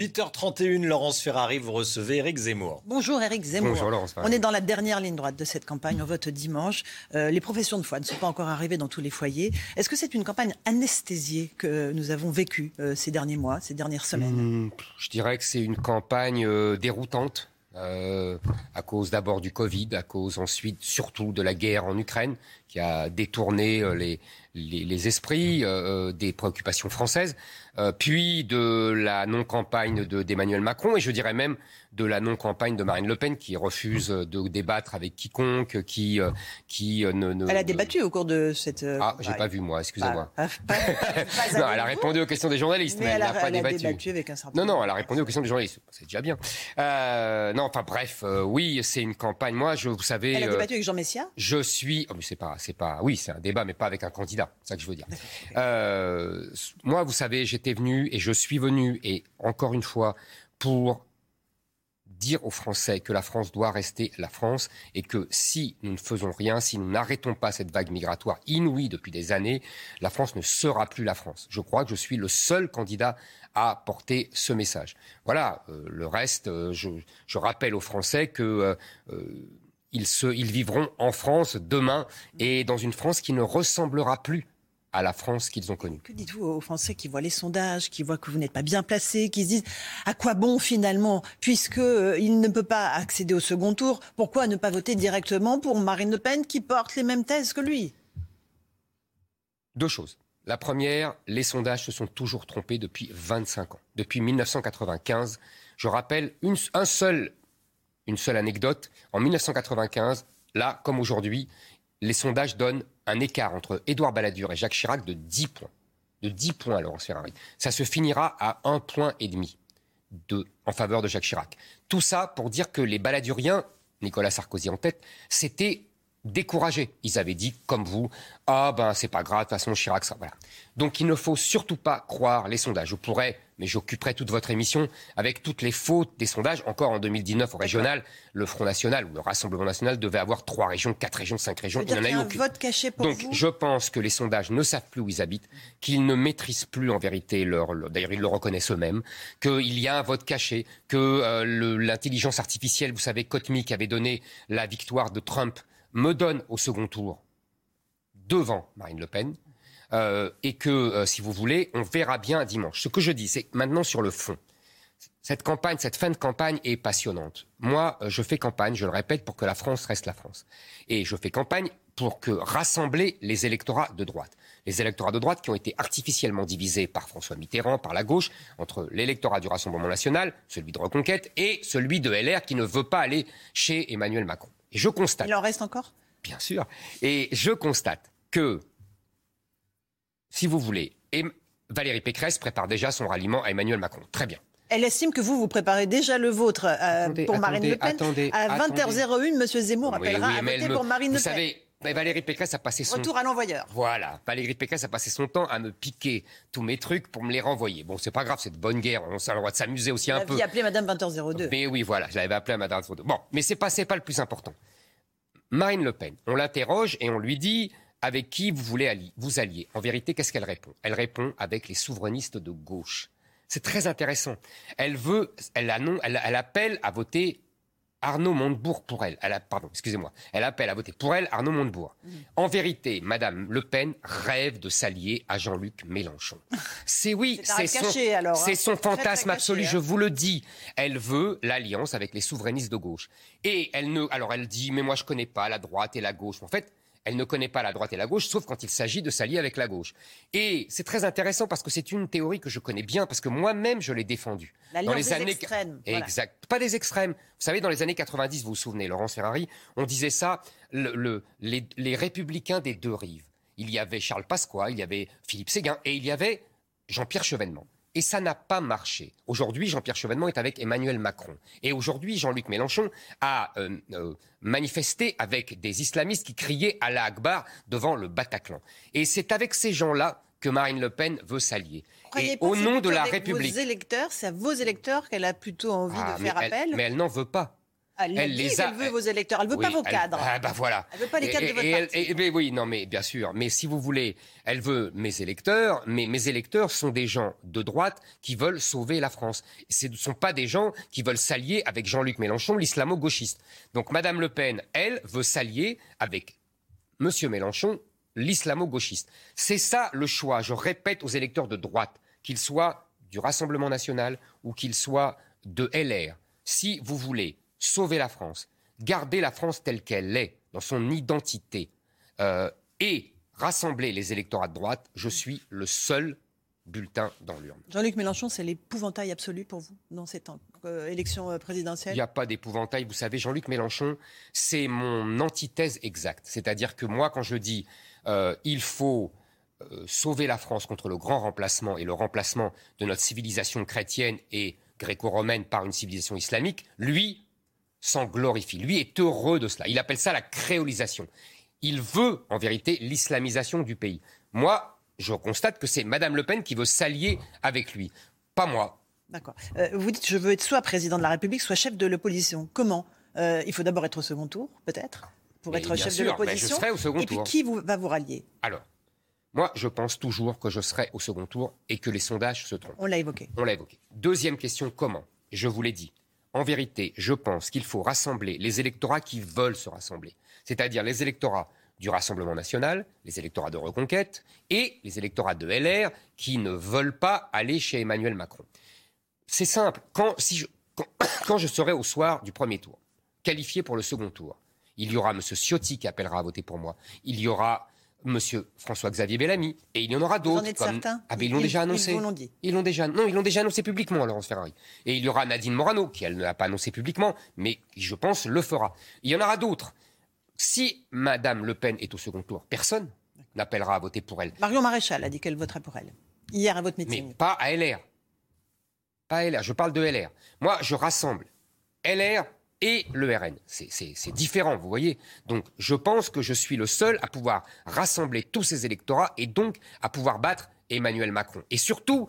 8h31, Laurence Ferrari, vous recevez Eric Zemmour. Bonjour Eric Zemmour. Bonjour, Laurence Ferrari. On est dans la dernière ligne droite de cette campagne. On vote dimanche. Euh, les professions de foi ne sont pas encore arrivées dans tous les foyers. Est-ce que c'est une campagne anesthésiée que nous avons vécue euh, ces derniers mois, ces dernières semaines? Hmm, Je dirais que c'est une campagne euh, déroutante. euh, à cause d'abord du Covid, à cause ensuite surtout de la guerre en Ukraine, qui a détourné euh, les, les, les esprits euh, des préoccupations françaises, euh, puis de la non-campagne de- d'Emmanuel Macron, et je dirais même de la non-campagne de Marine Le Pen, qui refuse euh, de débattre avec quiconque, qui, euh, qui euh, ne, ne- Elle a débattu au cours de cette. euh, Ah, j'ai campagne. pas vu moi, excusez-moi. Pas- pas- pas Non, elle a répondu aux questions des journalistes, mais, Mais elle n'a pas elle débattu. débattu avec un certain Non, non, elle a répondu aux questions des journalistes. C'est déjà bien. Euh, non, enfin bref, euh, oui, c'est une campagne. Moi, je, vous savez, Elle a euh, débattu avec Jean Messia? je suis. Oh, mais c'est pas, c'est pas. Oui, c'est un débat, mais pas avec un candidat. C'est ça que je veux dire. Euh, moi, vous savez, j'étais venu et je suis venu et encore une fois pour dire aux Français que la France doit rester la France et que si nous ne faisons rien, si nous n'arrêtons pas cette vague migratoire inouïe depuis des années, la France ne sera plus la France. Je crois que je suis le seul candidat à porter ce message. Voilà, euh, le reste, euh, je, je rappelle aux Français que euh, ils, se, ils vivront en France demain et dans une France qui ne ressemblera plus à la France qu'ils ont connue. Que dites-vous aux Français qui voient les sondages, qui voient que vous n'êtes pas bien placé, qui se disent à quoi bon finalement, puisque euh, il ne peut pas accéder au second tour, pourquoi ne pas voter directement pour Marine Le Pen qui porte les mêmes thèses que lui? Deux choses. La première, les sondages se sont toujours trompés depuis 25 ans. Depuis 1995, je rappelle une, un seul, une seule anecdote. En 1995, là comme aujourd'hui, les sondages donnent un écart entre Édouard Balladur et Jacques Chirac de 10 points. De 10 points, Laurence Ferrari. Ça se finira à un point et demi de, en faveur de Jacques Chirac. Tout ça pour dire que les baladuriens, Nicolas Sarkozy en tête, s'étaient découragés. Ils avaient dit, comme vous, ah ben c'est pas grave, de toute façon Chirac, ça, voilà. Donc il ne faut surtout pas croire les sondages. Je pourrais, mais j'occuperai toute votre émission avec toutes les fautes des sondages. Encore en 2019 au régional, le Front National ou le Rassemblement National devait avoir trois régions, quatre régions, cinq régions. Il n'y en a eu aucune. vote caché pour Donc vous? je pense que les sondages ne savent plus où ils habitent, qu'ils ne maîtrisent plus en vérité leur, leur- d'ailleurs ils le reconnaissent eux-mêmes, qu'il y a un vote caché, que euh, l'intelligence artificielle, vous savez, Cotmi qui avait donné la victoire de Trump, me donne au second tour devant Marine Le Pen. Euh, et que, euh, si vous voulez, on verra bien dimanche. Ce que je dis, c'est maintenant sur le fond. Cette campagne, cette fin de campagne est passionnante. Moi, euh, je fais campagne, je le répète, pour que la France reste la France. Et je fais campagne pour que rassembler les électorats de droite. Les électorats de droite qui ont été artificiellement divisés par François Mitterrand, par la gauche, entre l'électorat du Rassemblement national, celui de Reconquête, et celui de LR qui ne veut pas aller chez Emmanuel Macron. Et je constate Il en reste encore? Bien sûr. Et je constate que, si vous voulez, Em- Valérie Pécresse prépare déjà son ralliement à Emmanuel Macron. Très bien. Elle estime que vous, vous préparez déjà le vôtre euh, Attendez, pour Marine attendez, Le Pen. attendez, à attendez. 20h01, M. Zemmour Oui, appellera oui, à voter me- pour Marine Vous Le Pen. savez, Valérie Pécresse a passé son... Retour à l'envoyeur. Voilà, Valérie Pécresse a passé son temps à me piquer tous mes trucs pour me les renvoyer. Bon, c'est pas grave, c'est de bonne guerre, on a le droit de s'amuser aussi Vous un peu. l'aviez appelé Madame 20h02. Mais oui, voilà, je l'avais appelé à Madame Fourdeau. Bon, mais c'est pas, c'est pas le plus important. Marine Le Pen, on l'interroge et on lui dit avec qui vous voulez allier, vous allier. En vérité, qu'est-ce qu'elle répond? Elle répond avec les souverainistes de gauche. C'est très intéressant. Elle veut, elle, annon- elle, elle appelle à voter Arnaud Montebourg pour elle. elle a- pardon, excusez-moi. Elle appelle à voter pour elle Arnaud Montebourg. En vérité, Madame Le Pen rêve de s'allier à Jean-Luc Mélenchon. C'est oui, C'est c'est son, caché, alors, hein. c'est son Très, très fantasme caché, absolu. hein. Je vous le dis. Elle veut l'alliance avec les souverainistes de gauche. Et elle ne, alors elle dit, mais moi je connais pas la droite et la gauche. En fait, elle ne connaît pas la droite et la gauche, sauf quand il s'agit de s'allier avec la gauche. Et c'est très intéressant parce que c'est une théorie que je connais bien, parce que moi-même je l'ai défendue. L'alliance des extrêmes, voilà. Exact. Pas des extrêmes. Vous savez, dans les années 90, vous vous souvenez, Laurence Ferrari, on disait ça, le- le- les, les républicains des deux rives. Il y avait Charles Pasqua, il y avait Philippe Séguin, et il y avait Jean-Pierre Chevènement. Et ça n'a pas marché. Aujourd'hui, Jean-Pierre Chevènement est avec Emmanuel Macron. Et aujourd'hui, Jean-Luc Mélenchon a euh, euh, manifesté avec des islamistes qui criaient à la Akbar devant le Bataclan. Et c'est avec ces gens-là que Marine Le Pen veut s'allier. Et au nom de la République. Vos électeurs, c'est à vos électeurs qu'elle a plutôt envie Ah, de mais faire elle- appel. mais elle n'en veut pas. Elle, elle dit les a- veut vos électeurs, elle veut pas vos elle- cadres. Ah bah voilà. Elle veut pas les Et- cadres de votre et elle- parti. et- mais oui, non, mais bien sûr. Mais si vous voulez, elle veut mes électeurs, mais mes électeurs sont des gens de droite qui veulent sauver la France. Ce ne sont pas des gens qui veulent s'allier avec Jean-Luc Mélenchon, l'islamo-gauchiste. Donc Madame Le Pen, elle, veut s'allier avec Monsieur Mélenchon, l'islamo-gauchiste. C'est ça le choix. Je répète aux électeurs de droite, qu'ils soient du Rassemblement national ou qu'ils soient de LR. Si vous voulez sauver la France, garder la France telle qu'elle est, dans son identité, euh, et rassembler les électorats de droite, je suis le seul bulletin dans l'urne. Jean-Luc Mélenchon, c'est l'épouvantail absolu pour vous dans cette euh, élection euh, Il présidentielle n'y a pas d'épouvantail. Vous savez, Jean-Luc Mélenchon, c'est mon antithèse exacte. C'est-à-dire que moi, quand je dis euh, il faut euh, sauver la France contre le grand remplacement et le remplacement de notre civilisation chrétienne et gréco-romaine par une civilisation islamique, lui s'en glorifie. Lui est heureux de cela. Il appelle ça la créolisation. Il veut, en vérité, l'islamisation du pays. Moi, je constate que c'est Madame Le Pen qui veut s'allier avec lui. Pas moi. D'accord. Euh, vous dites je veux être soit président de la République, soit chef de l'opposition. Comment? Euh, Il faut d'abord être au second tour, peut-être, pour Mais être bien chef sûr, de ben, l'opposition. je serai au second Et puis qui vous, va vous rallier? Alors, moi, je pense toujours que je serai au second tour et que les sondages se trompent. On l'a évoqué. On l'a évoqué. Deuxième question, comment? Je vous l'ai dit. En vérité, je pense qu'il faut rassembler les électorats qui veulent se rassembler. C'est-à-dire les électorats du Rassemblement national, les électorats de Reconquête et les électorats de LR qui ne veulent pas aller chez Emmanuel Macron. C'est simple. Quand, quand je serai au soir du premier tour, qualifié pour le second tour, il y aura M. Ciotti qui appellera à voter pour moi. Il y aura M. François-Xavier Bellamy. Et il y en aura Vous en d'autres. êtes comme- certain Ah, ben, ils l'ont déjà annoncé. vous l'ont dit. Ils l'ont déjà, non, ils l'ont déjà annoncé publiquement, Laurence Ferrari. Et il y aura Nadine Morano, qui elle ne l'a pas annoncé publiquement, mais qui, je pense, le fera. Il y en aura d'autres. Si Madame Le Pen est au second tour, personne n'appellera à voter pour elle. Marion Maréchal a dit qu'elle voterait pour elle. Hier à votre Mais meeting. pas à LR. Pas à LR, je parle de LR. Moi, je rassemble LR et le RN. C'est- différent, vous voyez. Donc, je pense que je suis le seul à pouvoir rassembler tous ces électorats et donc à pouvoir battre Emmanuel Macron. Et surtout,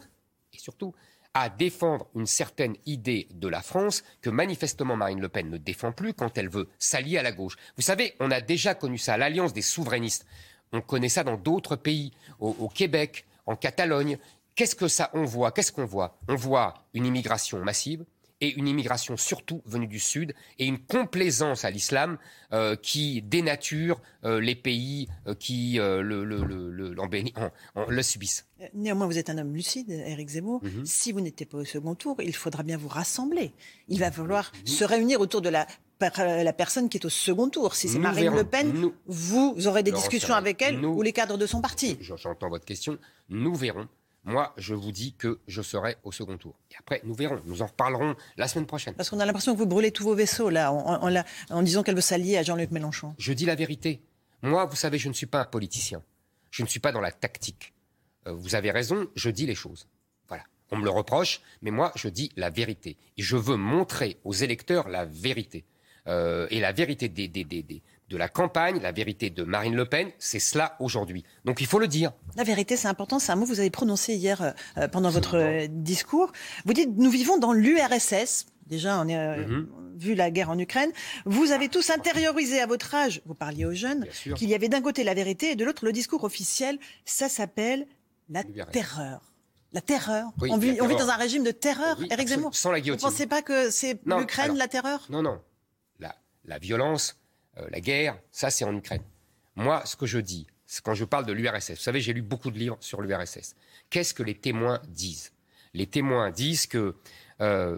et surtout, à défendre une certaine idée de la France que manifestement Marine Le Pen ne défend plus quand elle veut s'allier à la gauche. Vous savez, on a déjà connu ça, l'alliance des souverainistes. On connaît ça dans d'autres pays, au, Québec, en Catalogne. Qu'est-ce que ça on Qu'est-ce qu'on voit? On voit une immigration massive et une immigration surtout venue du Sud et une complaisance à l'islam euh, qui dénature euh, les pays euh, qui le, en- en- le subissent. Néanmoins, vous êtes un homme lucide, Éric Zemmour. Mhm. Si vous n'étiez pas au second tour, il faudra bien vous rassembler. Il va falloir Mhm. se réunir autour de la, per- la personne qui est au second tour. Si c'est Marine verrons. Le Pen, Nous- vous aurez des discussions avec elle nous- ou les cadres de son parti. Je- J'entends votre question. Nous verrons. Moi, je vous dis que je serai au second tour. Et après, nous verrons. Nous en reparlerons la semaine prochaine. Parce qu'on a l'impression que vous brûlez tous vos vaisseaux, là, en, en- en la- en disant qu'elle veut s'allier à Jean-Luc Mélenchon. Je dis la vérité. Moi, vous savez, je ne suis pas un politicien. Je ne suis pas dans la tactique. Euh, vous avez raison, je dis les choses. Voilà. On me le reproche, mais moi, je dis la vérité. Et je veux montrer aux électeurs la vérité. Euh, et la vérité des, des- des- des- de la campagne, la vérité de Marine Le Pen, c'est cela aujourd'hui. Donc il faut le dire. La vérité, c'est important. C'est un mot que vous avez prononcé hier euh, euh, pendant votre euh, discours. Vous dites nous vivons dans l'URSS. Déjà, on a Mhm. vu la guerre en Ukraine. Vous avez tous intériorisé à votre âge, vous parliez aux jeunes, qu'il y avait d'un côté la vérité et de l'autre le discours officiel. Ça s'appelle la terreur. La terreur. Oui, on, vit, la on vit terreur. dans un régime de terreur, Oui, absolument. Zemmour. Sans la Vous guillotine. pensez pas que c'est l'Ukraine, la terreur? Non, non. La, la violence, la guerre, ça c'est en Ukraine. Moi, ce que je dis, c'est quand je parle de l'URSS, vous savez, j'ai lu beaucoup de livres sur l'URSS. Qu'est-ce que les témoins disent? Les témoins disent que euh,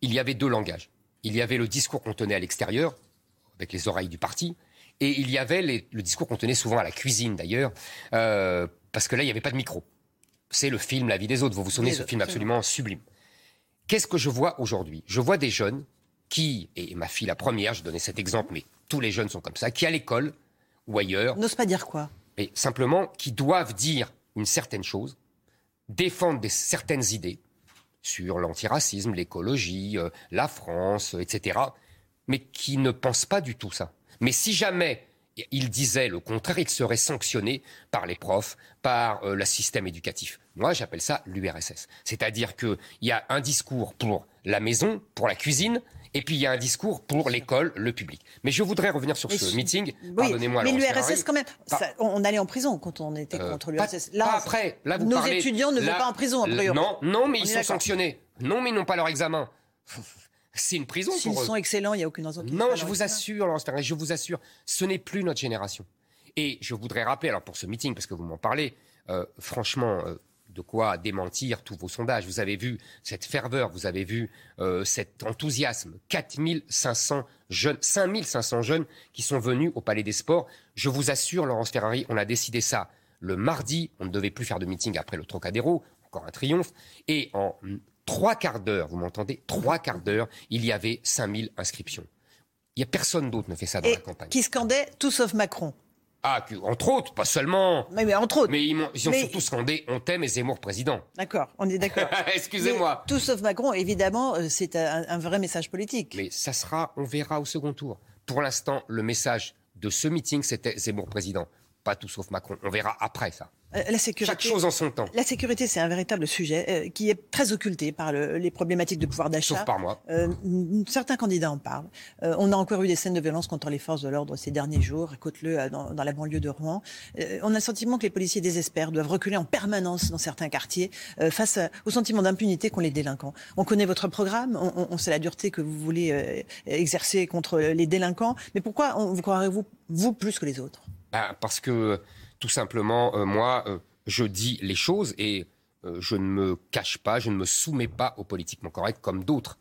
il y avait deux langages. Il y avait le discours qu'on tenait à l'extérieur, avec les oreilles du parti, et il y avait les- le discours qu'on tenait souvent à la cuisine d'ailleurs, euh, parce que là, il n'y avait pas de micro. C'est le film La vie des autres. Vous vous souvenez, Les ce film absolument sublime. Qu'est-ce que je vois aujourd'hui? Je vois des jeunes qui, et ma fille la première, je donnais cet exemple, mais tous les jeunes sont comme ça, qui à l'école ou ailleurs, N'ose pas dire quoi mais simplement qui doivent dire une certaine chose, défendent des, certaines idées sur l'antiracisme, l'écologie, euh, la France, etc., mais qui ne pensent pas du tout ça. Mais si jamais il disait le contraire, il serait sanctionné par les profs, par euh, le système éducatif. Moi, j'appelle ça l'URSS. C'est-à-dire qu'il y a un discours pour la maison, pour la cuisine, et puis il y a un discours pour l'école, le public. Mais je voudrais revenir sur ce meeting. Pardonnez-moi. Mais l'URSS, quand même, on allait en prison quand on était euh, contre l'URSS. Là, après. Là, vous nos étudiants ne vont pas en prison, a priori. Non, non, mais ils sont sanctionnés. Non, mais ils n'ont pas leur examen. C'est une prison S'ils sont excellents, il n'y a aucune raison. Non, je vous assure, je vous assure, ce n'est plus notre génération. Et je voudrais rappeler, alors pour ce meeting, parce que vous m'en parlez, euh, franchement, euh, de quoi démentir tous vos sondages. Vous avez vu cette ferveur, vous avez vu euh, cet enthousiasme. 4500 jeunes, 5500 jeunes qui sont venus au Palais des Sports. Je vous assure, Laurence Ferrari, on a décidé ça le mardi. On ne devait plus faire de meeting après le Trocadéro. Encore un triomphe. Et en trois quarts d'heure, vous m'entendez? Trois quarts d'heure, il y avait 5000 inscriptions. Il n'y a personne d'autre ne fait ça dans la campagne. Qui scandait tout sauf Macron ah, entre autres, pas seulement. Mais, mais entre autres. Mais ils, ont surtout scandé On t'aime et Zemmour président. D'accord, on est d'accord. Excusez-moi. Tout sauf Macron, évidemment, euh, c'est un, vrai message politique. Mais ça sera, on verra au second tour. Pour l'instant, le message de ce meeting, c'était Zemmour président. Pas tout sauf Macron. On verra après ça. Euh, la sécurité, Chaque chose en son temps. La sécurité, c'est un véritable sujet euh, qui est très occulté par les problématiques de pouvoir d'achat. Sauf par moi. Euh, certains candidats en parlent. on a encore eu des scènes de violence contre les forces de l'ordre ces derniers jours. Écoute-le dans, dans, la banlieue de Rouen. on a le sentiment que les policiers désespèrent, doivent reculer en permanence dans certains quartiers face au sentiment d'impunité qu'ont les délinquants. On connaît votre programme, on, on, sait la dureté que vous voulez exercer contre les délinquants. Mais pourquoi vous croirez-vous, vous, plus que les autres? Bah, Parce que tout simplement, euh, moi, euh, je dis les choses et euh, je ne me cache pas, je ne me soumets pas au politiquement correct comme d'autres.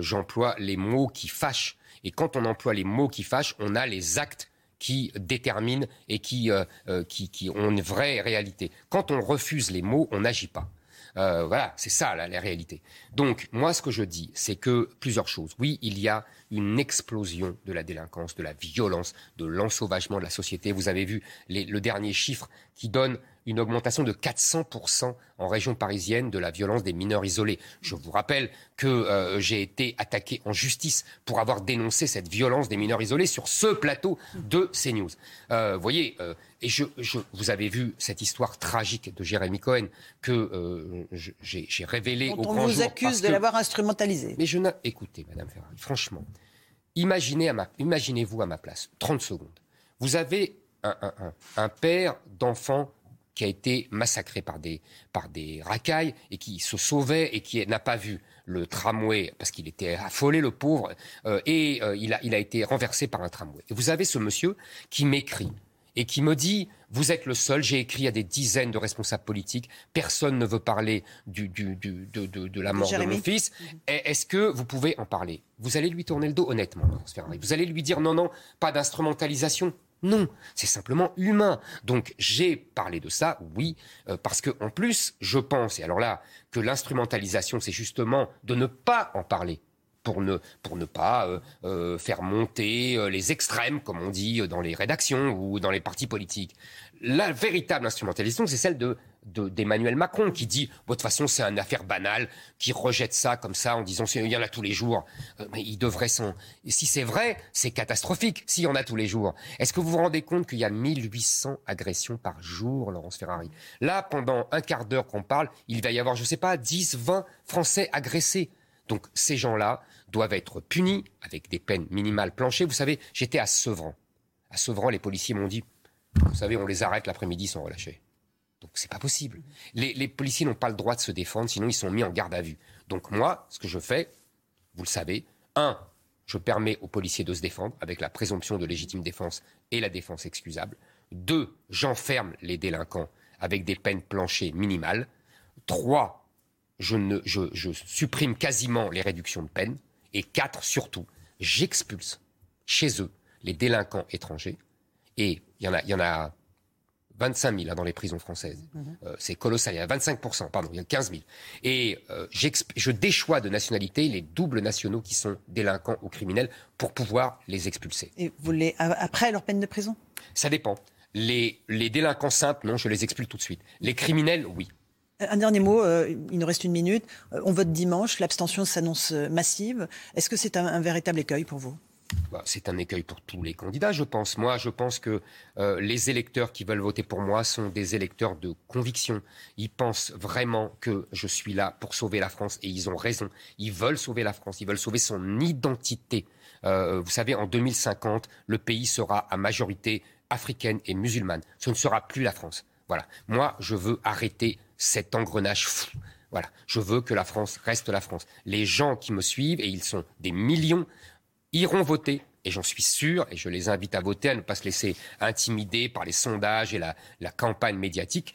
J'emploie les mots qui fâchent. Et quand on emploie les mots qui fâchent, on a les actes qui déterminent et qui, ont une vraie réalité. Quand on refuse les mots, on n'agit pas. Euh, voilà, c'est ça la, réalité. Donc moi, ce que je dis, c'est que plusieurs choses. Oui, il y a une explosion de la délinquance, de la violence, de l'ensauvagement de la société. Vous avez vu le dernier chiffre qui donne une augmentation de 400% en région parisienne de la violence des mineurs isolés. Je vous rappelle que euh, j'ai été attaqué en justice pour avoir dénoncé cette violence des mineurs isolés sur ce plateau de CNews. Euh, vous voyez, euh, et je, vous avez vu cette histoire tragique de Jérémy Cohen que j'ai révélée au grand jour. On vous accuse de l'avoir instrumentalisé. Mais je n'ai... Écoutez, Madame Ferrari, franchement, imaginez à ma... imaginez-vous à ma place, 30 secondes. Vous avez un, un, un père d'enfants qui a été massacré par des, par des racailles et qui se sauvait et qui n'a pas vu le tramway parce qu'il était affolé le pauvre euh, et euh, il, a, il a été renversé par un tramway. Et vous avez ce monsieur qui m'écrit et qui me dit vous êtes le seul, j'ai écrit à des dizaines de responsables politiques, personne ne veut parler du, du, du de, de, de, la mort de mon fils. Mhm. Est-ce que vous pouvez en parler? Vous allez lui tourner le dos honnêtement, Vous allez lui dire non, non, pas d'instrumentalisation. Non, c'est simplement humain. Donc j'ai parlé de ça, oui, euh, parce que en plus, je pense, et alors là, que l'instrumentalisation, c'est justement de ne pas en parler. Pour ne, pas euh, euh, faire monter les extrêmes, comme on dit dans les rédactions ou dans les partis politiques. La véritable instrumentalisation, c'est celle de d'Emmanuel Macron qui dit de toute façon c'est une affaire banale qui rejette ça comme ça en disant il y en a tous les jours. Euh, mais il devrait s'en si c'est vrai c'est catastrophique s'il y en a tous les jours. Est-ce que vous vous rendez compte qu'il y a 1800 agressions par jour Laurence Ferrari? Là pendant un quart d'heure qu'on parle il va y avoir je sais pas 10 20 français agressés. Donc ces gens-là doivent être punis avec des peines minimales planchées. Vous savez j'étais à Sevran. À Sevran les policiers m'ont dit vous savez on les arrête l'après-midi sont relâchés donc c'est pas possible. Les, policiers n'ont pas le droit de se défendre, sinon ils sont mis en garde à vue. Donc moi, ce que je fais, vous le savez, un, je permets aux policiers de se défendre avec la présomption de légitime défense et la défense excusable. Deux, j'enferme les délinquants avec des peines planchées minimales. Trois, je, supprime quasiment les réductions de peine. Et quatre, surtout, j'expulse chez eux les délinquants étrangers. Et il y en a 25 000 hein, dans les prisons françaises. Mhm. Euh, c'est colossal. Il y a 25% pardon, il y a 15 000. Et euh, je déchois de nationalité les doubles nationaux qui sont délinquants ou criminels pour pouvoir les expulser. Et vous les après leur peine de prison? Ça dépend. Les, les délinquants simples, non, je les expulse tout de suite. Les criminels, oui. Un dernier mot, il nous reste une minute. On vote dimanche, l'abstention s'annonce massive. Est-ce que c'est un véritable écueil pour vous? Bah, c'est un écueil pour tous les candidats, je pense. Moi, je pense que euh, les électeurs qui veulent voter pour moi sont des électeurs de conviction. Ils pensent vraiment que je suis là pour sauver la France et ils ont raison. Ils veulent sauver la France, ils veulent sauver son identité. Euh, vous savez, en 2050, le pays sera à majorité africaine et musulmane. Ce ne sera plus la France. Voilà. Moi, je veux arrêter cet engrenage fou. Voilà. Je veux que la France reste la France. Les gens qui me suivent, et ils sont des millions, iront voter. Et j'en suis sûr, et je les invite à voter, à ne pas se laisser intimider par les sondages et la, campagne médiatique,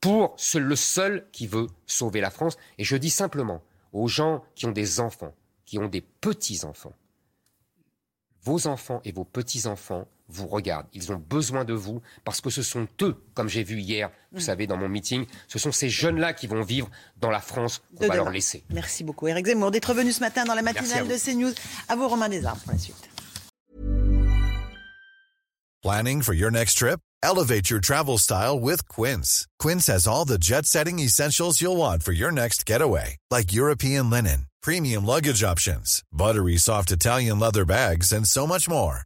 pour le seul qui veut sauver la France. Et je dis simplement aux gens qui ont des enfants, qui ont des petits-enfants, vos enfants et vos petits-enfants vous regardent. Ils ont besoin de vous parce que ce sont eux, comme j'ai vu hier, vous mm. savez, dans mon meeting, ce sont ces jeunes-là qui vont vivre dans la France qu'on va leur laisser. Merci beaucoup, Eric Zemmour, d'être venu ce matin dans la matinale de CNews. À vous, Romain Desarmes, pour la suite. Planning for your next trip? Elevate your travel style with Quince. Quince has all the jet-setting essentials you'll want for your next getaway, like European linen premium luggage options, buttery soft Italian leather bags, and so much more.